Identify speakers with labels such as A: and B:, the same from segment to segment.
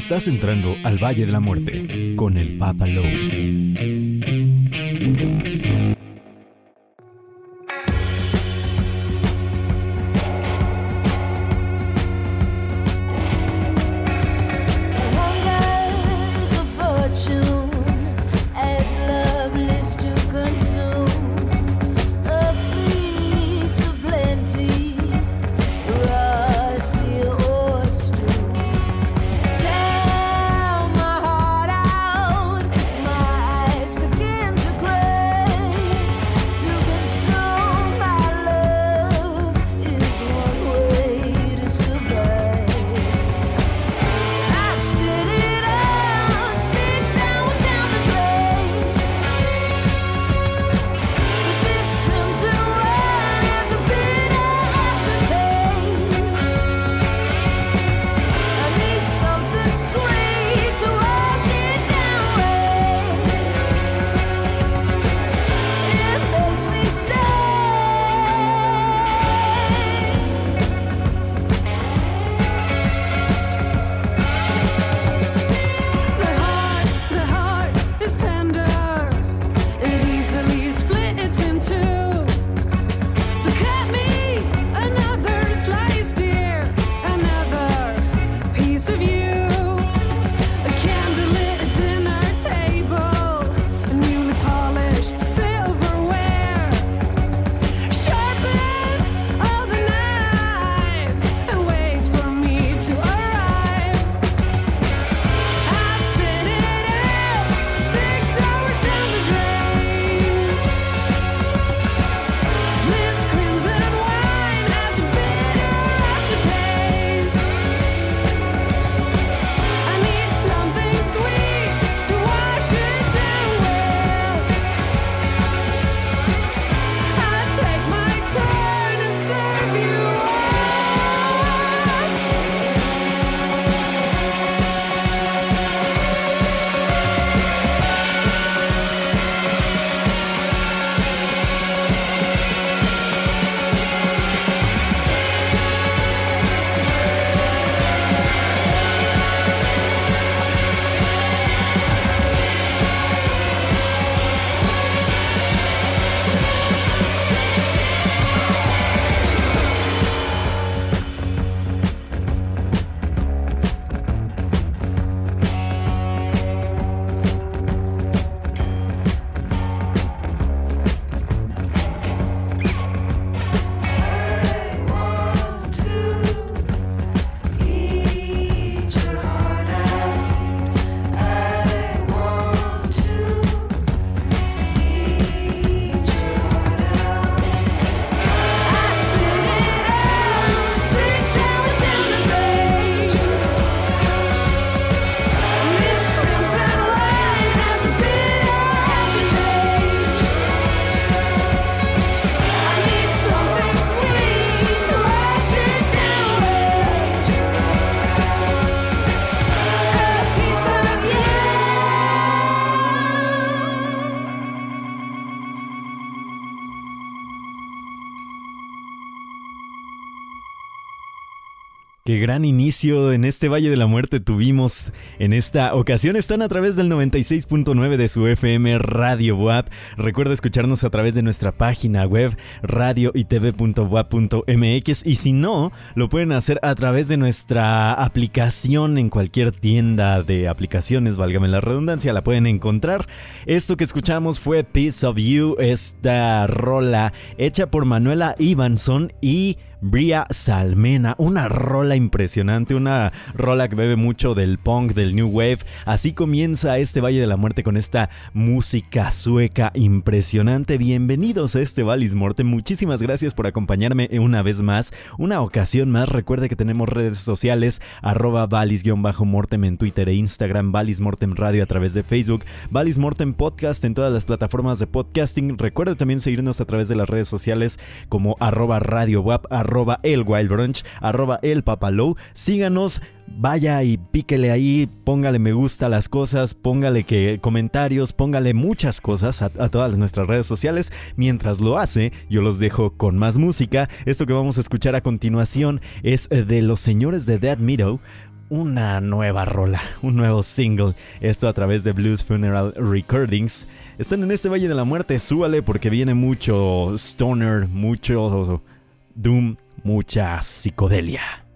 A: Estás entrando al Valle de la Muerte con el Papa Lowe. Qué gran inicio en este Valle de la Muerte tuvimos en esta ocasión. Están a través del 96.9 de su FM Radio WAP. Recuerda escucharnos a través de nuestra página web radioitv.wap.mx y si no, lo pueden hacer a través de nuestra aplicación en cualquier tienda de aplicaciones, válgame la redundancia, la pueden encontrar. Esto que escuchamos fue Piece of You, esta rola hecha por Manuela Ivanson y Bria Salmena, una rola impresionante, una rola que bebe mucho del punk, del new wave. Así comienza este Valle de la Muerte con esta música sueca impresionante. Bienvenidos a este Valis Morte. Muchísimas gracias por acompañarme una vez más, una ocasión más. Recuerde que tenemos redes sociales, arroba valis-mortem en Twitter e Instagram, Valis Mortem Radio a través de Facebook, Valis Mortem Podcast en todas las plataformas de podcasting. Recuerde también seguirnos a través de las redes sociales como arroba radio arroba el Wild Brunch, arroba el Papalow. Síganos, vaya y píquele ahí, póngale me gusta a las cosas, póngale que comentarios, póngale muchas cosas a, a, todas nuestras redes sociales. Mientras lo hace, yo los dejo con más música. Esto que vamos a escuchar a continuación es de los señores de Dead Meadow una nueva rola, un nuevo single. Esto a través de Blues Funeral Recordings. Están en este Valle de la Muerte, súbale porque viene mucho stoner, mucho doom, mucha psicodelia.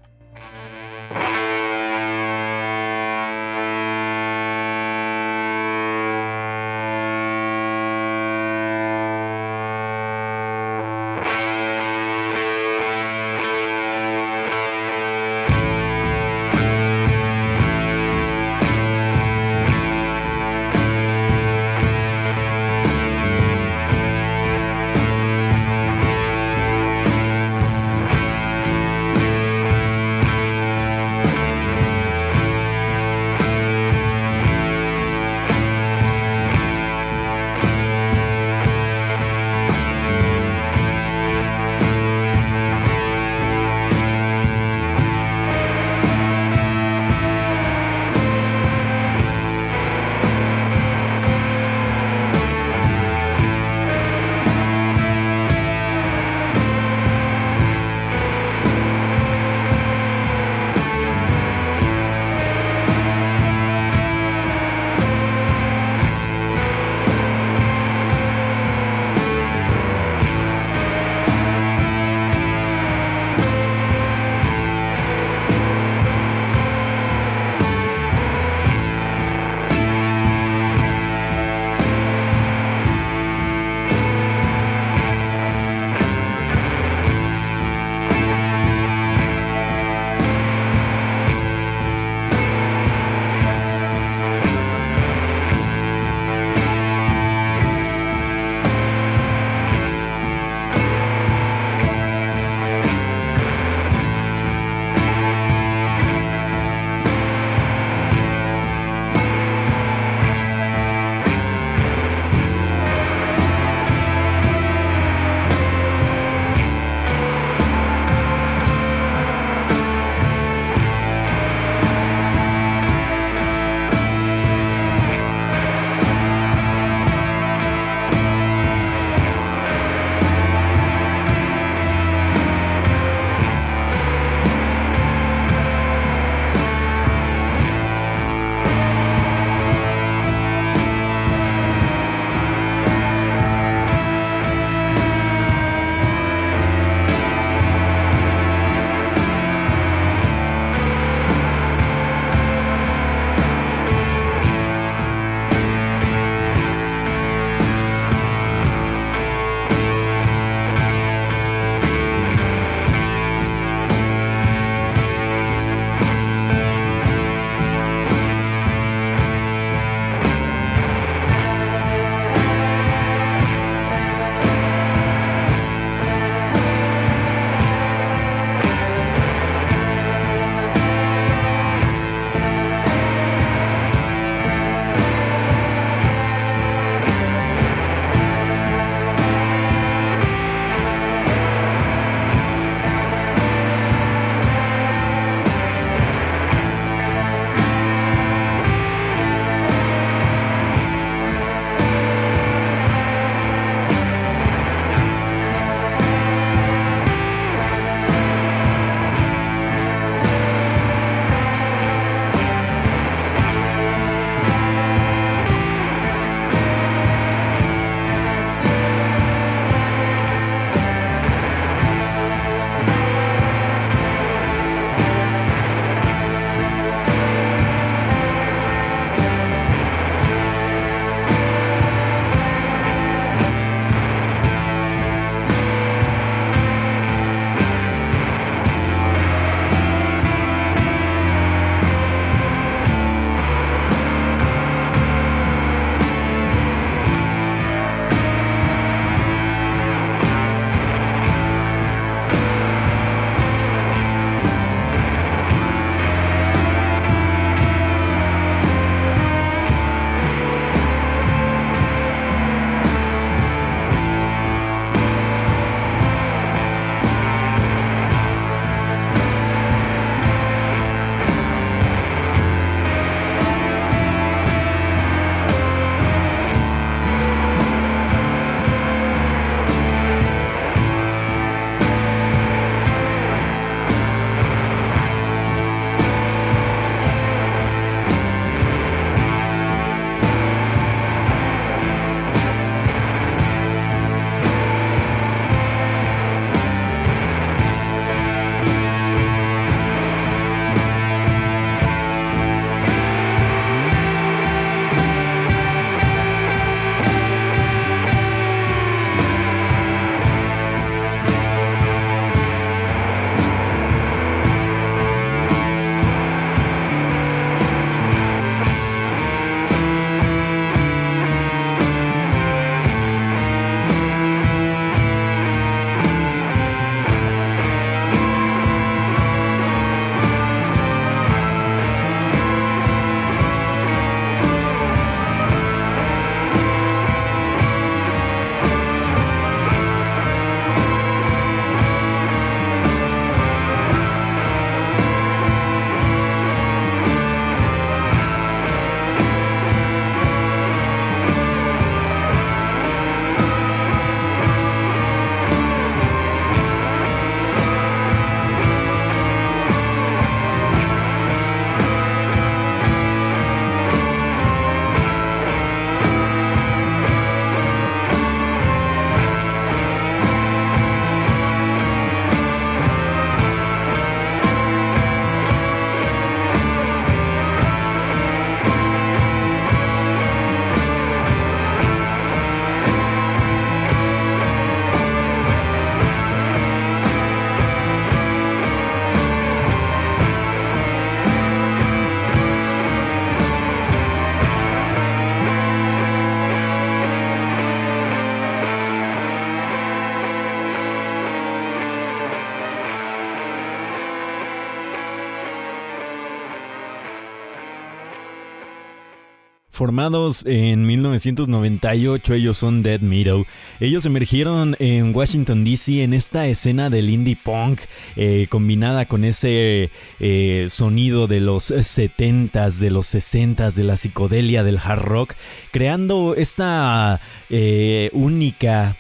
A: Formados en 1998, ellos son Dead Meadow. Ellos emergieron en Washington DC en esta escena del indie punk, eh, combinada con ese eh, sonido de los 70s, de los 60s, de la psicodelia del hard rock, creando esta eh, única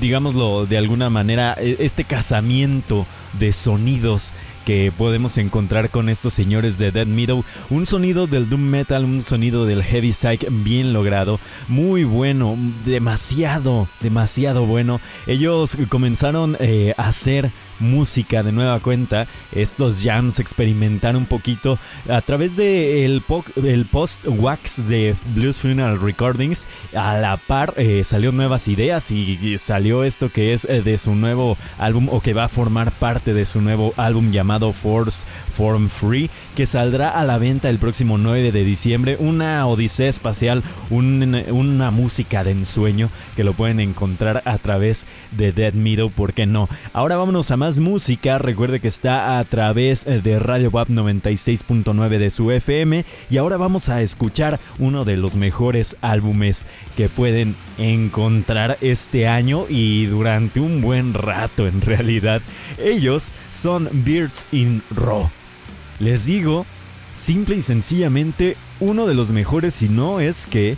A: digámoslo de alguna manera, e, este casamiento de sonidos que podemos encontrar con estos señores de Dead Meadow. Un sonido del Doom Metal, un sonido del Heavy Psych bien logrado, muy bueno, demasiado, demasiado bueno. Ellos comenzaron eh, a hacer música de nueva cuenta, estos jams experimentar un poquito a través de el, post-wax de Blues Funeral Recordings. A la par eh, salió nuevas ideas y salió esto que es eh, de su nuevo álbum o que va a formar parte de su nuevo álbum llamado Force Form Free, que saldrá a la venta el próximo 9 de diciembre. Una odisea espacial, una música de ensueño que lo pueden encontrar a través de Dead Meadow, ¿por qué no? Ahora vámonos a más música. Recuerde que está a través de Radio WAP 96.9 de su FM. Y ahora vamos a escuchar uno de los mejores álbumes que pueden encontrar este año y durante un buen rato en realidad. Ellos son Birds in Raw. Les digo, simple y sencillamente, uno de los mejores, si no es que...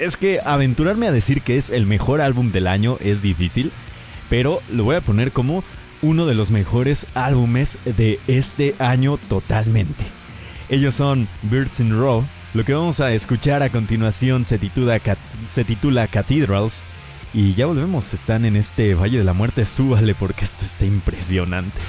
A: Es que aventurarme a decir que es el mejor álbum del año es difícil, pero lo voy a poner como uno de los mejores álbumes de este año totalmente. Ellos son Birds in Row. Lo que vamos a escuchar a continuación se titula, se titula Cathedrals. Y ya volvemos, están en este Valle de la Muerte, súbale porque esto está impresionante.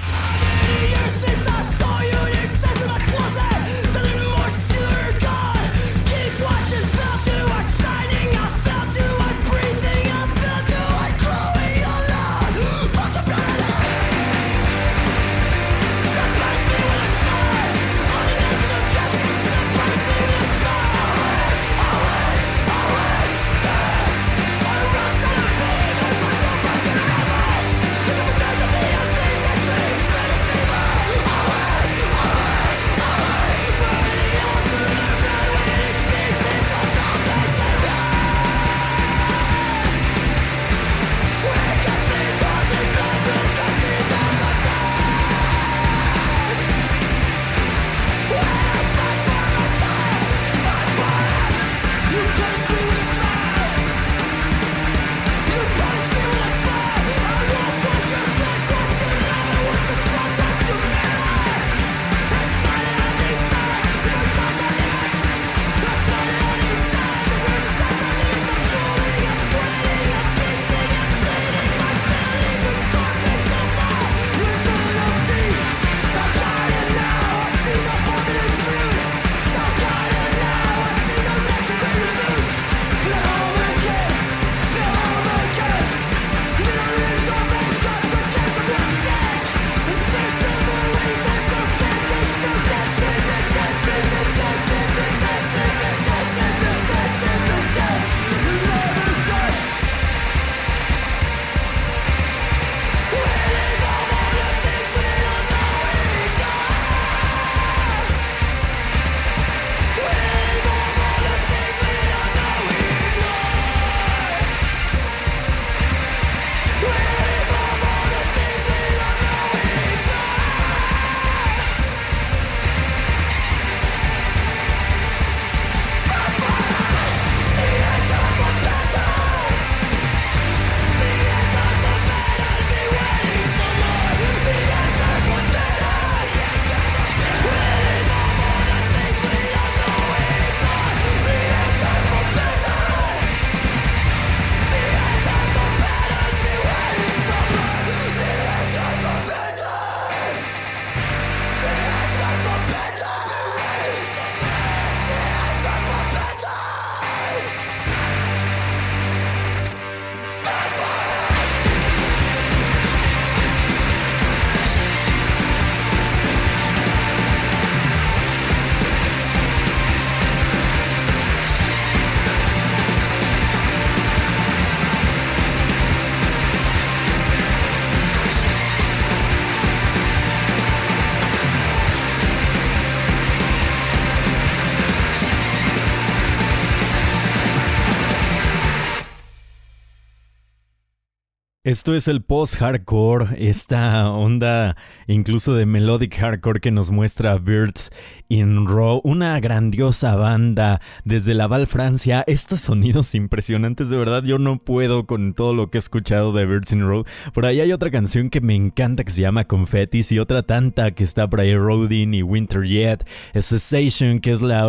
A: Esto es el post-hardcore, esta onda incluso de melodic hardcore que nos muestra Birds in Row, una grandiosa banda desde Laval, Francia. Estos sonidos impresionantes, de verdad, yo no puedo con todo lo que he escuchado de Birds in Row. Por ahí hay otra canción que me encanta que se llama Confettis y otra tanta que está por ahí, Roading y Winter Yet, Cessation, que es la,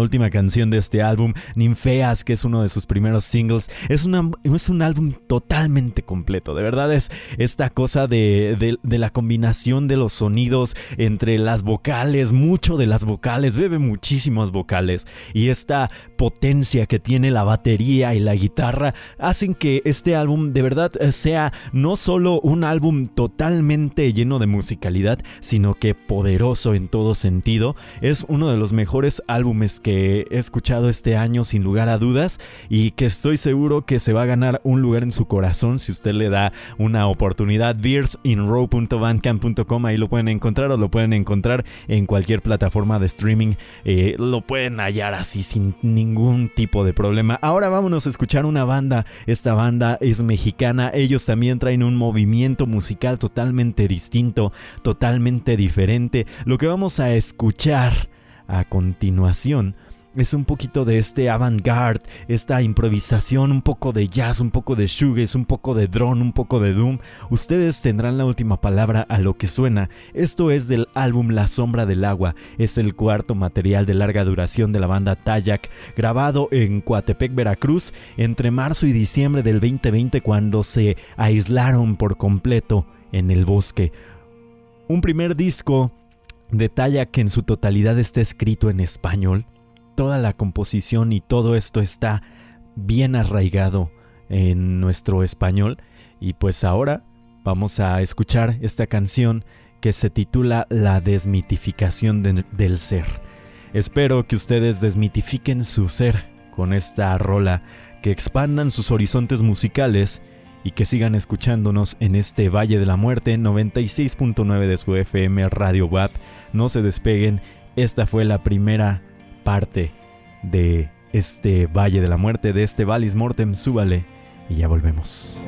A: última canción de este álbum, Ninfeas, que es uno de sus primeros singles. Es, una, es un álbum totalmente completo de verdad es esta cosa de, la combinación de los sonidos entre las vocales, mucho de las vocales, bebe muchísimas vocales. Y esta potencia que tiene la batería y la guitarra hacen que este álbum de verdad eh, sea no solo un álbum totalmente lleno de musicalidad, sino que poderoso en todo sentido. Es uno de los mejores álbumes que he escuchado este año sin lugar a dudas y que estoy seguro que se va a ganar un lugar en su corazón si usted le da una oportunidad. beersinrow.bandcamp.com, ahí lo pueden encontrar o lo pueden encontrar en cualquier plataforma de streaming. Eh, lo pueden hallar así sin ningún tipo de problema. Ahora vámonos a escuchar una banda. Esta banda es mexicana. Ellos también traen un movimiento musical totalmente distinto, totalmente diferente. Lo que vamos a escuchar a continuación es un poquito de este avant-garde, esta improvisación, un poco de jazz, un poco de shoegaze, un poco de drone, un poco de doom. Ustedes tendrán la última palabra a lo que suena. Esto es del álbum La Sombra del Agua. Es el cuarto material de larga duración de la banda Tayak, grabado en Coatepec, Veracruz, entre marzo y diciembre del 2020 cuando se aislaron por completo en el bosque. Un primer disco de Tayak que en su totalidad está escrito en español toda la composición y todo esto está bien arraigado en nuestro español. Y pues ahora vamos a escuchar esta canción que se titula La desmitificación del ser. Espero que ustedes desmitifiquen su ser con esta rola, que expandan sus horizontes musicales y que sigan escuchándonos en este Valle de la Muerte 96.9 de su FM Radio WAP. No se despeguen, esta fue la primera parte de este Valle de la Muerte, de este Valis Mortem, súbale y ya volvemos.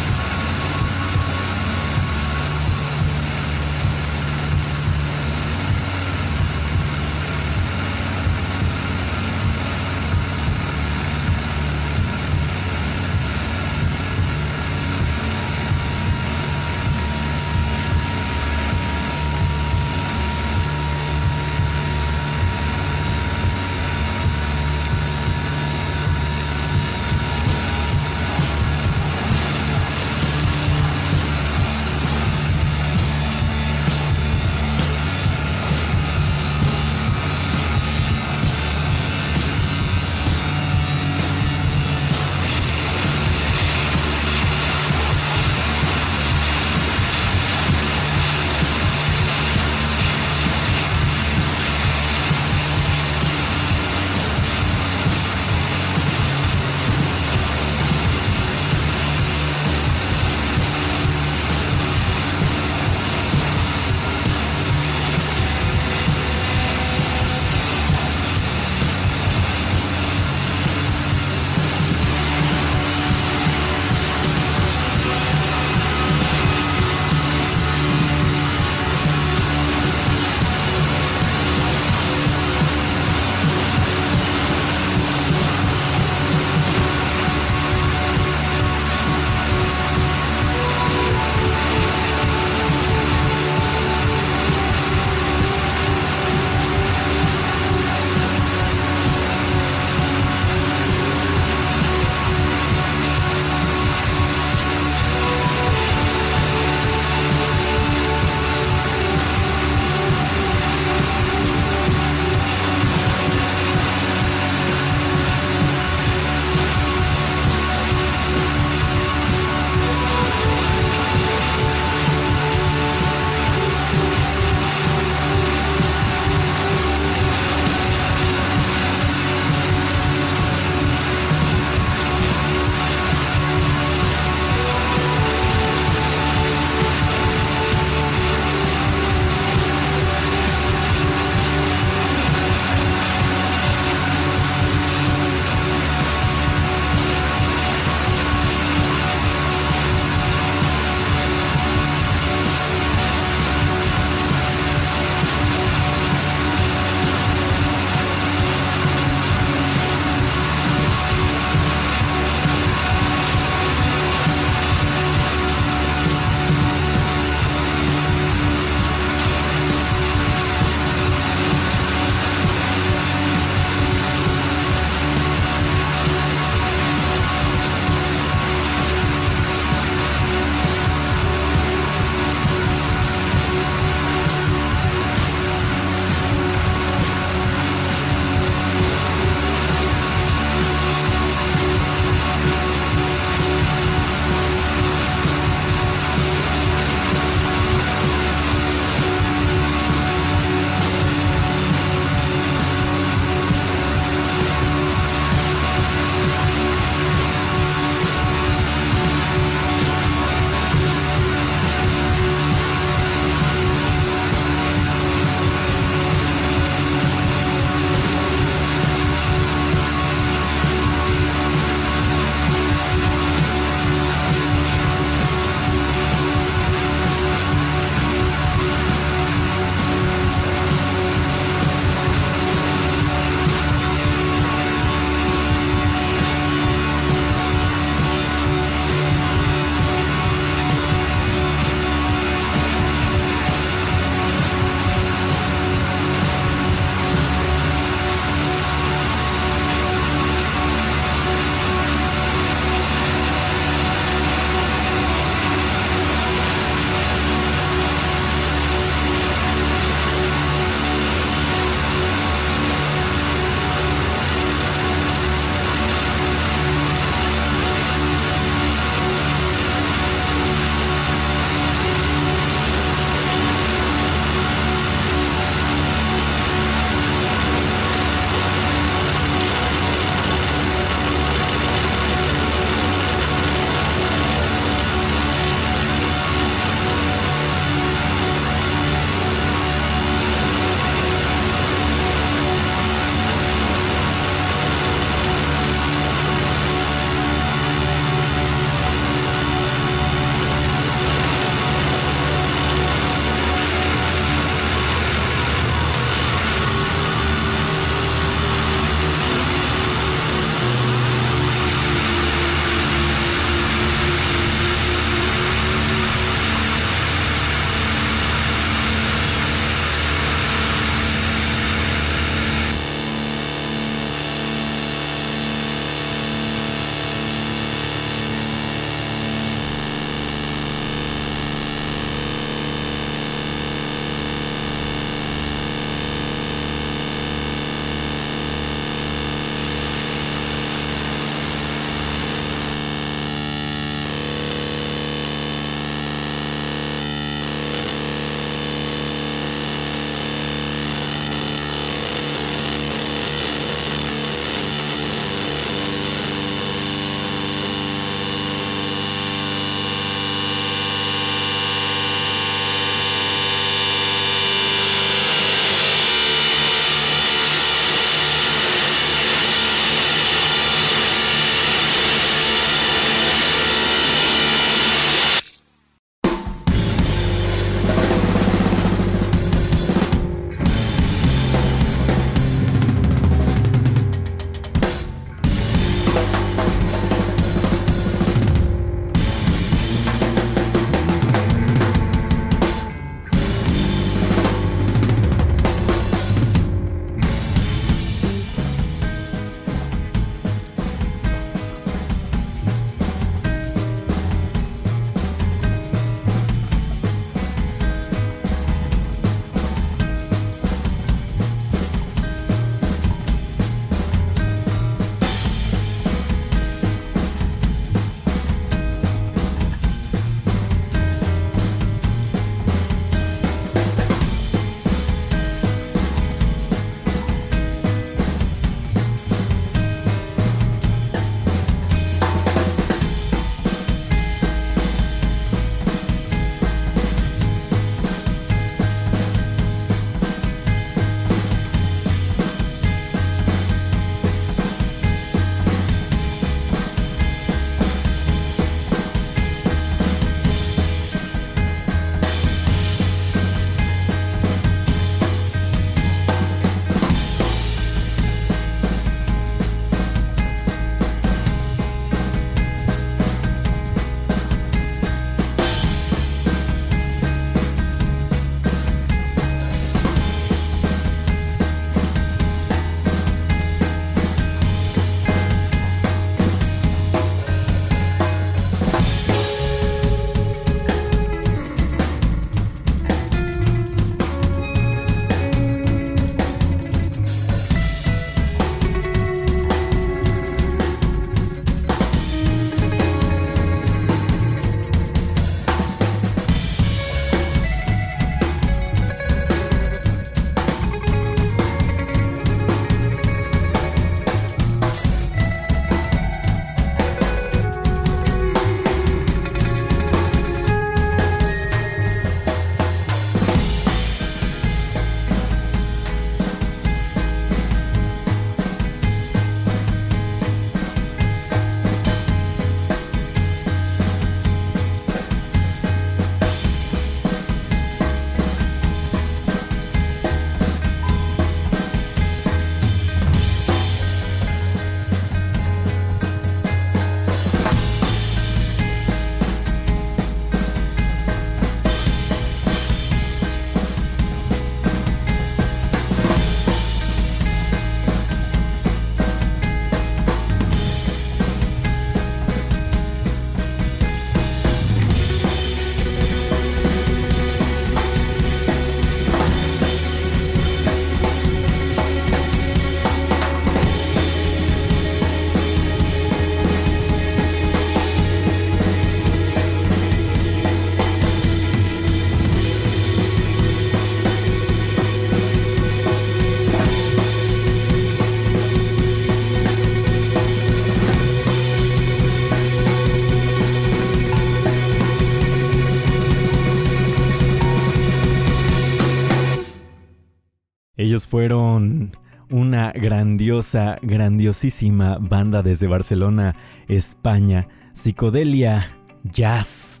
A: Fueron una grandiosa, grandiosísima banda desde Barcelona, España, Psicodelia Jazz.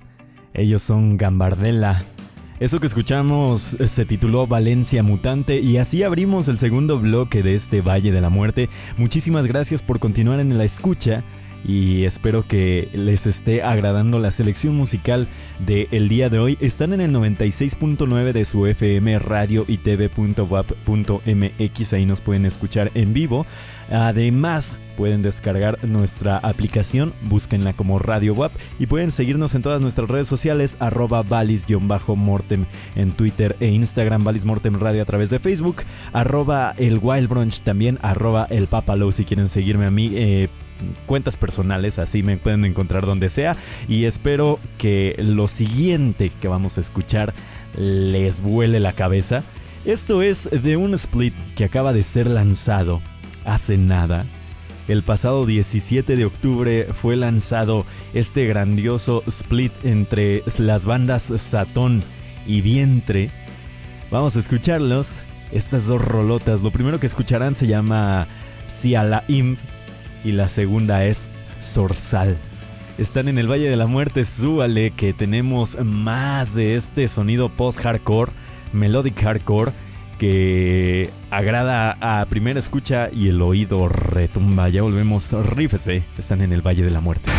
A: Ellos son Gambardella. Eso que escuchamos se tituló Valencia Mutante y así abrimos el segundo bloque de este Valle de la Muerte. Muchísimas gracias por continuar en la escucha y espero que les esté agradando la selección musical del el día de hoy. Están en el 96.9 de su FM radio y tv.wap.mx, ahí nos pueden escuchar en vivo. Además, pueden descargar nuestra aplicación, búsquenla como Radio WAP y pueden seguirnos en todas nuestras redes sociales, arroba valis-mortem en Twitter e Instagram, Valis Mortem Radio a través de Facebook, arroba el Wild Brunch también, arroba el Papalo si quieren seguirme a mí. Eh, cuentas personales, así me pueden encontrar donde sea. Y espero que lo siguiente que vamos a escuchar les vuele la cabeza. Esto es de un split que acaba de ser lanzado hace nada. El pasado 17 de octubre fue lanzado este grandioso split entre las bandas Satón y Vientre. Vamos a escucharlos. Estas dos rolotas. Lo primero que escucharán se llama Siala Inf y la segunda es Sorsal. Están en el Valle de la Muerte, súbale que tenemos más de este sonido post-hardcore, melodic hardcore, que agrada a primera escucha y el oído retumba. Ya volvemos, rífese, están en el Valle de la Muerte.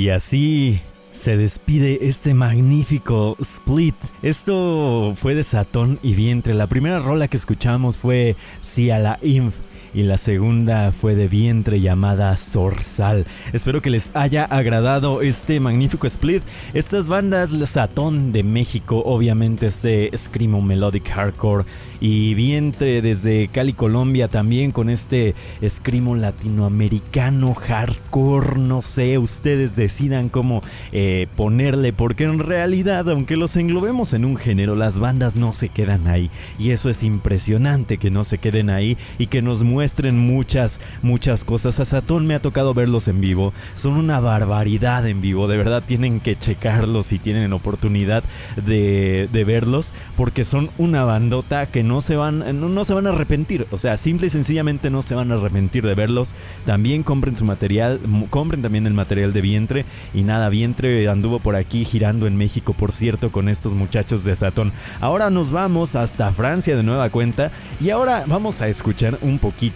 A: Y así se despide este magnífico split. Esto fue de Satón y Vientre. La primera rola que escuchamos fue Si a la Inf y la segunda fue de vientre llamada Zorzal. Espero que les haya agradado este magnífico split. Estas bandas, Satón de México, obviamente este Screamo Melodic Hardcore y Vientre desde Cali, Colombia también con este Screamo latinoamericano hardcore. No sé, ustedes decidan cómo eh, ponerle porque en realidad, aunque los englobemos en un género, las bandas no se quedan ahí y eso es impresionante que no se queden ahí y que nos muestren muestren muchas, muchas cosas. A Satón me ha tocado verlos en vivo. Son una barbaridad en vivo. De verdad tienen que checarlos si tienen oportunidad de, verlos. Porque son una bandota que no se, van, no, se van a arrepentir. O sea, simple y sencillamente no se van a arrepentir de verlos. También compren su material. Compren también el material de vientre. Y nada, vientre anduvo por aquí girando en México, por cierto, con estos muchachos de Satón. Ahora nos vamos hasta Francia de nueva cuenta. Y ahora vamos a escuchar un poquito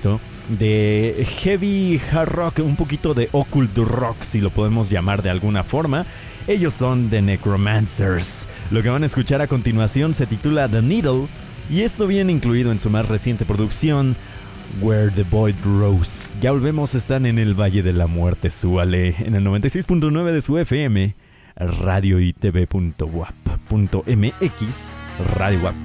A: de heavy hard rock, un poquito de occult rock, si lo podemos llamar de alguna forma. Ellos son The Necromancers. Lo que van a escuchar a continuación se titula The Needle y esto viene incluido en su más reciente producción, Where the Void Rose. Ya volvemos, están en el Valle de la Muerte, súale, en el 96.9 de su FM, radioitv.wap.mx, Radio WAP.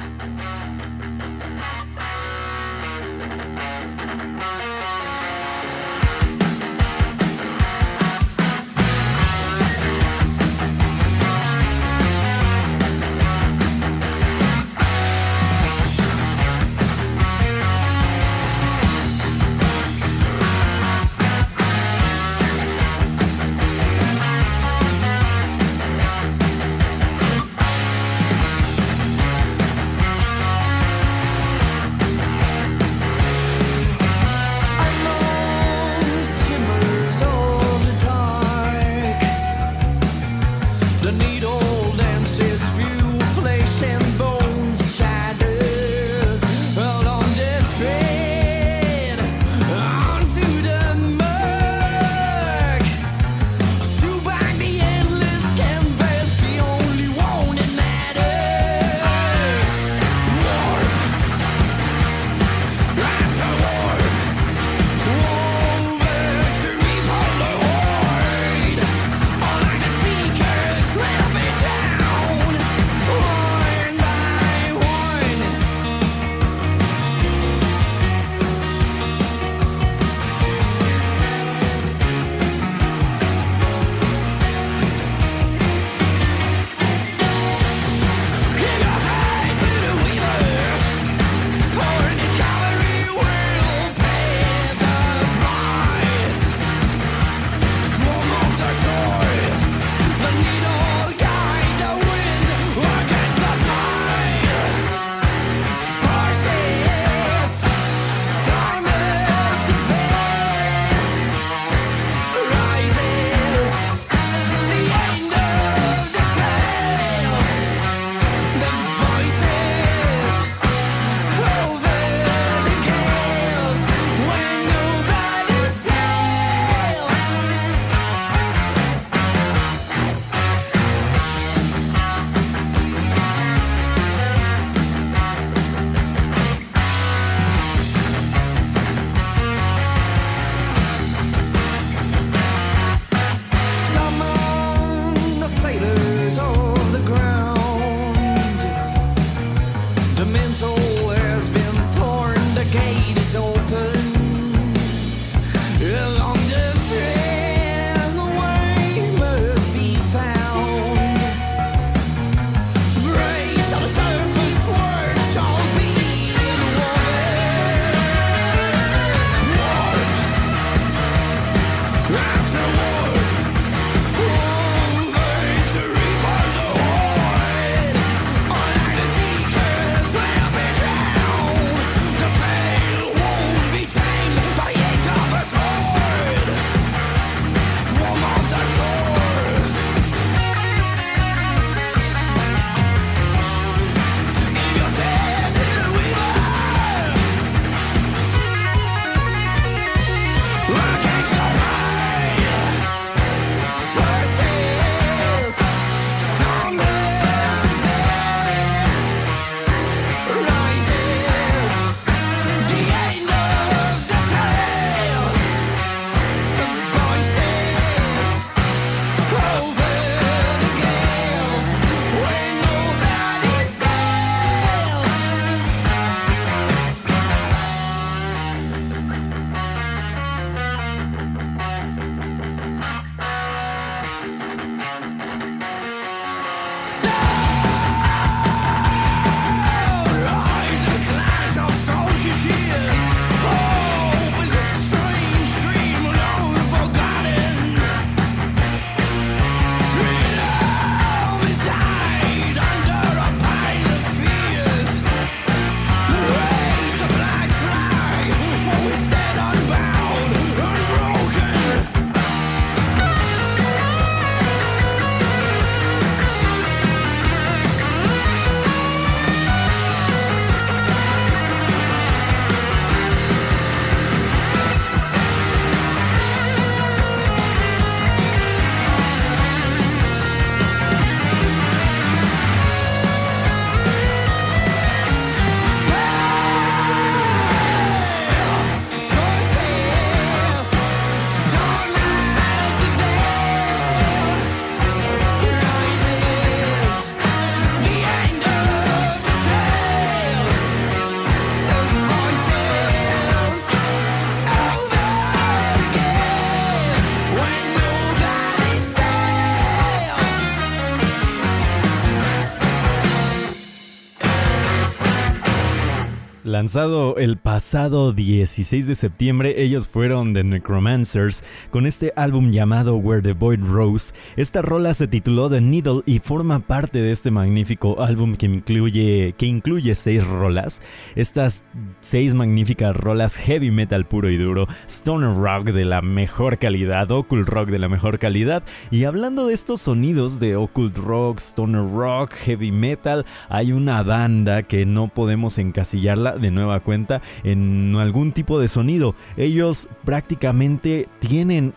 A: Lanzado el pasado 16 de septiembre, ellos fueron The Necromancers con este álbum llamado Where the Void Rose. Esta rola se tituló The Needle y forma parte de este magnífico álbum que incluye, que incluye seis rolas. Estas seis magníficas rolas heavy metal puro y duro, stoner rock de la mejor calidad, occult rock de la mejor calidad. Y hablando de estos sonidos de occult rock, stoner rock, heavy metal, hay una banda que no podemos encasillarla nueva cuenta en algún tipo de sonido. Ellos prácticamente tienen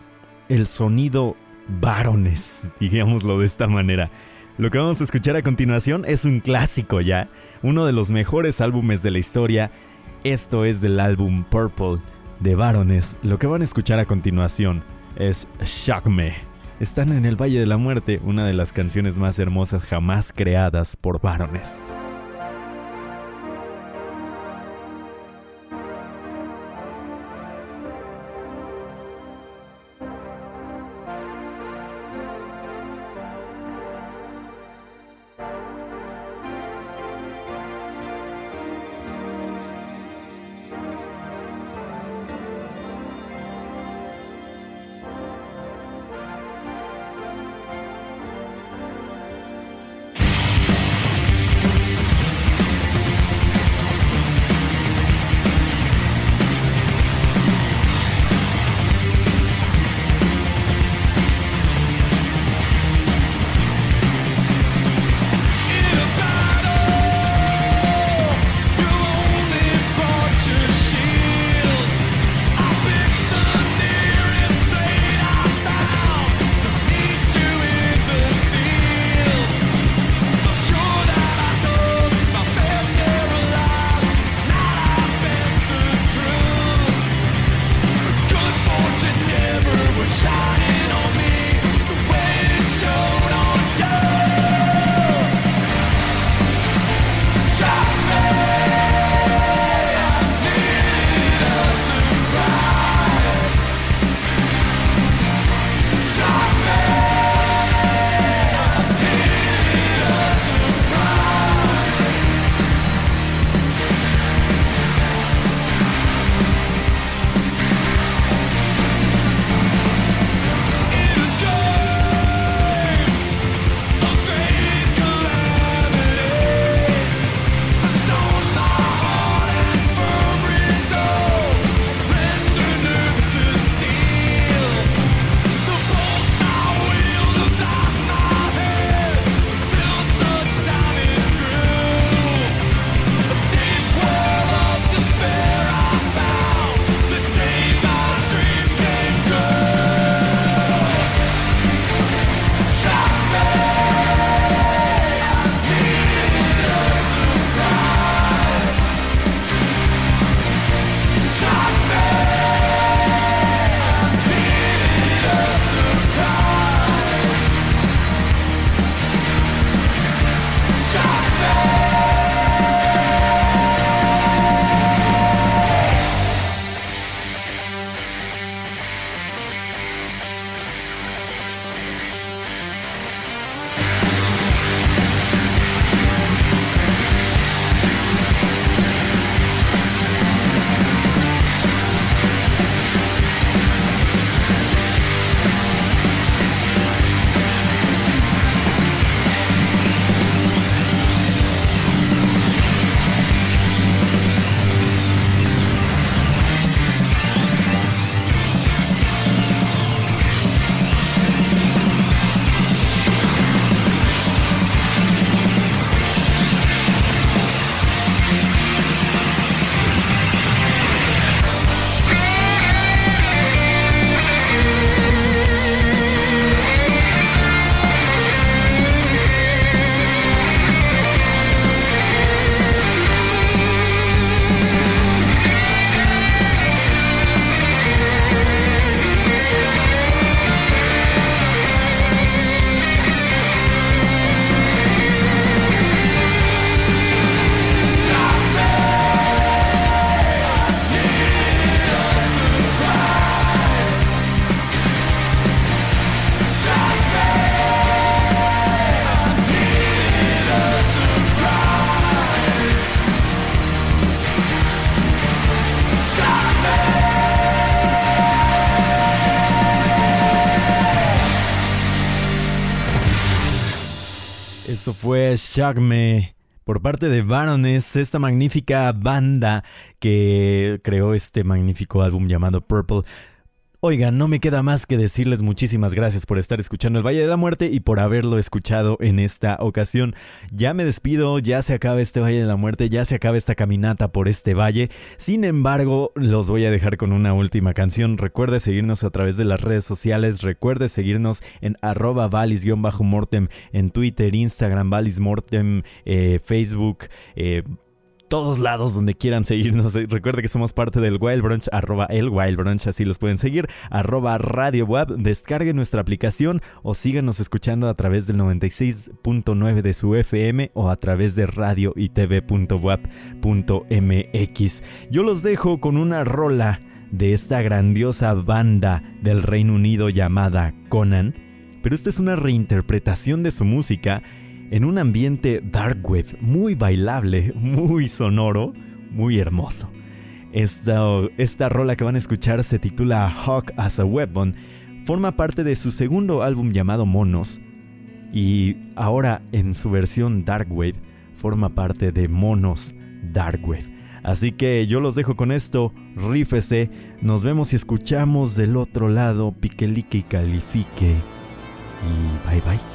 A: el sonido varones, digámoslo de esta manera. Lo que vamos a escuchar a continuación es un clásico ya, uno de los mejores álbumes de la historia. Esto es del álbum Purple de Varones. Lo que van a escuchar a continuación es Shock Me. Están en el Valle de la Muerte, una de las canciones más hermosas jamás creadas por varones. Eso fue Shock Me por parte de Baroness, esta magnífica banda que creó este magnífico álbum llamado Purple. Oigan, no me queda más que decirles muchísimas gracias por estar escuchando El Valle de la Muerte y por haberlo escuchado en esta ocasión. Ya me despido, ya se acaba este Valle de la Muerte, ya se acaba esta caminata por este valle. Sin embargo, los voy a dejar con una última canción. Recuerde seguirnos a través de las redes sociales, recuerde seguirnos en arroba valis-mortem en Twitter, Instagram, valismortem, eh, Facebook, eh, todos lados donde quieran seguirnos. Recuerde que somos parte del Wild Brunch, arroba el Wild Brunch, así los pueden seguir, arroba Radio Web. Descarguen nuestra aplicación o síganos escuchando a través del 96.9 de su FM o a través de radio y tv.web.mx. Yo los dejo con una rola de esta grandiosa banda del Reino Unido llamada Conan, pero esta es una reinterpretación de su música en un ambiente dark wave muy bailable, muy sonoro, muy hermoso. Esta, esta rola que van a escuchar se titula Hawk as a Weapon, forma parte de su segundo álbum llamado Monos y ahora en su versión dark wave forma parte de Monos Dark Wave. Así que yo los dejo con esto, rífese, nos vemos y escuchamos del otro lado, piquelique y califique. Y bye bye.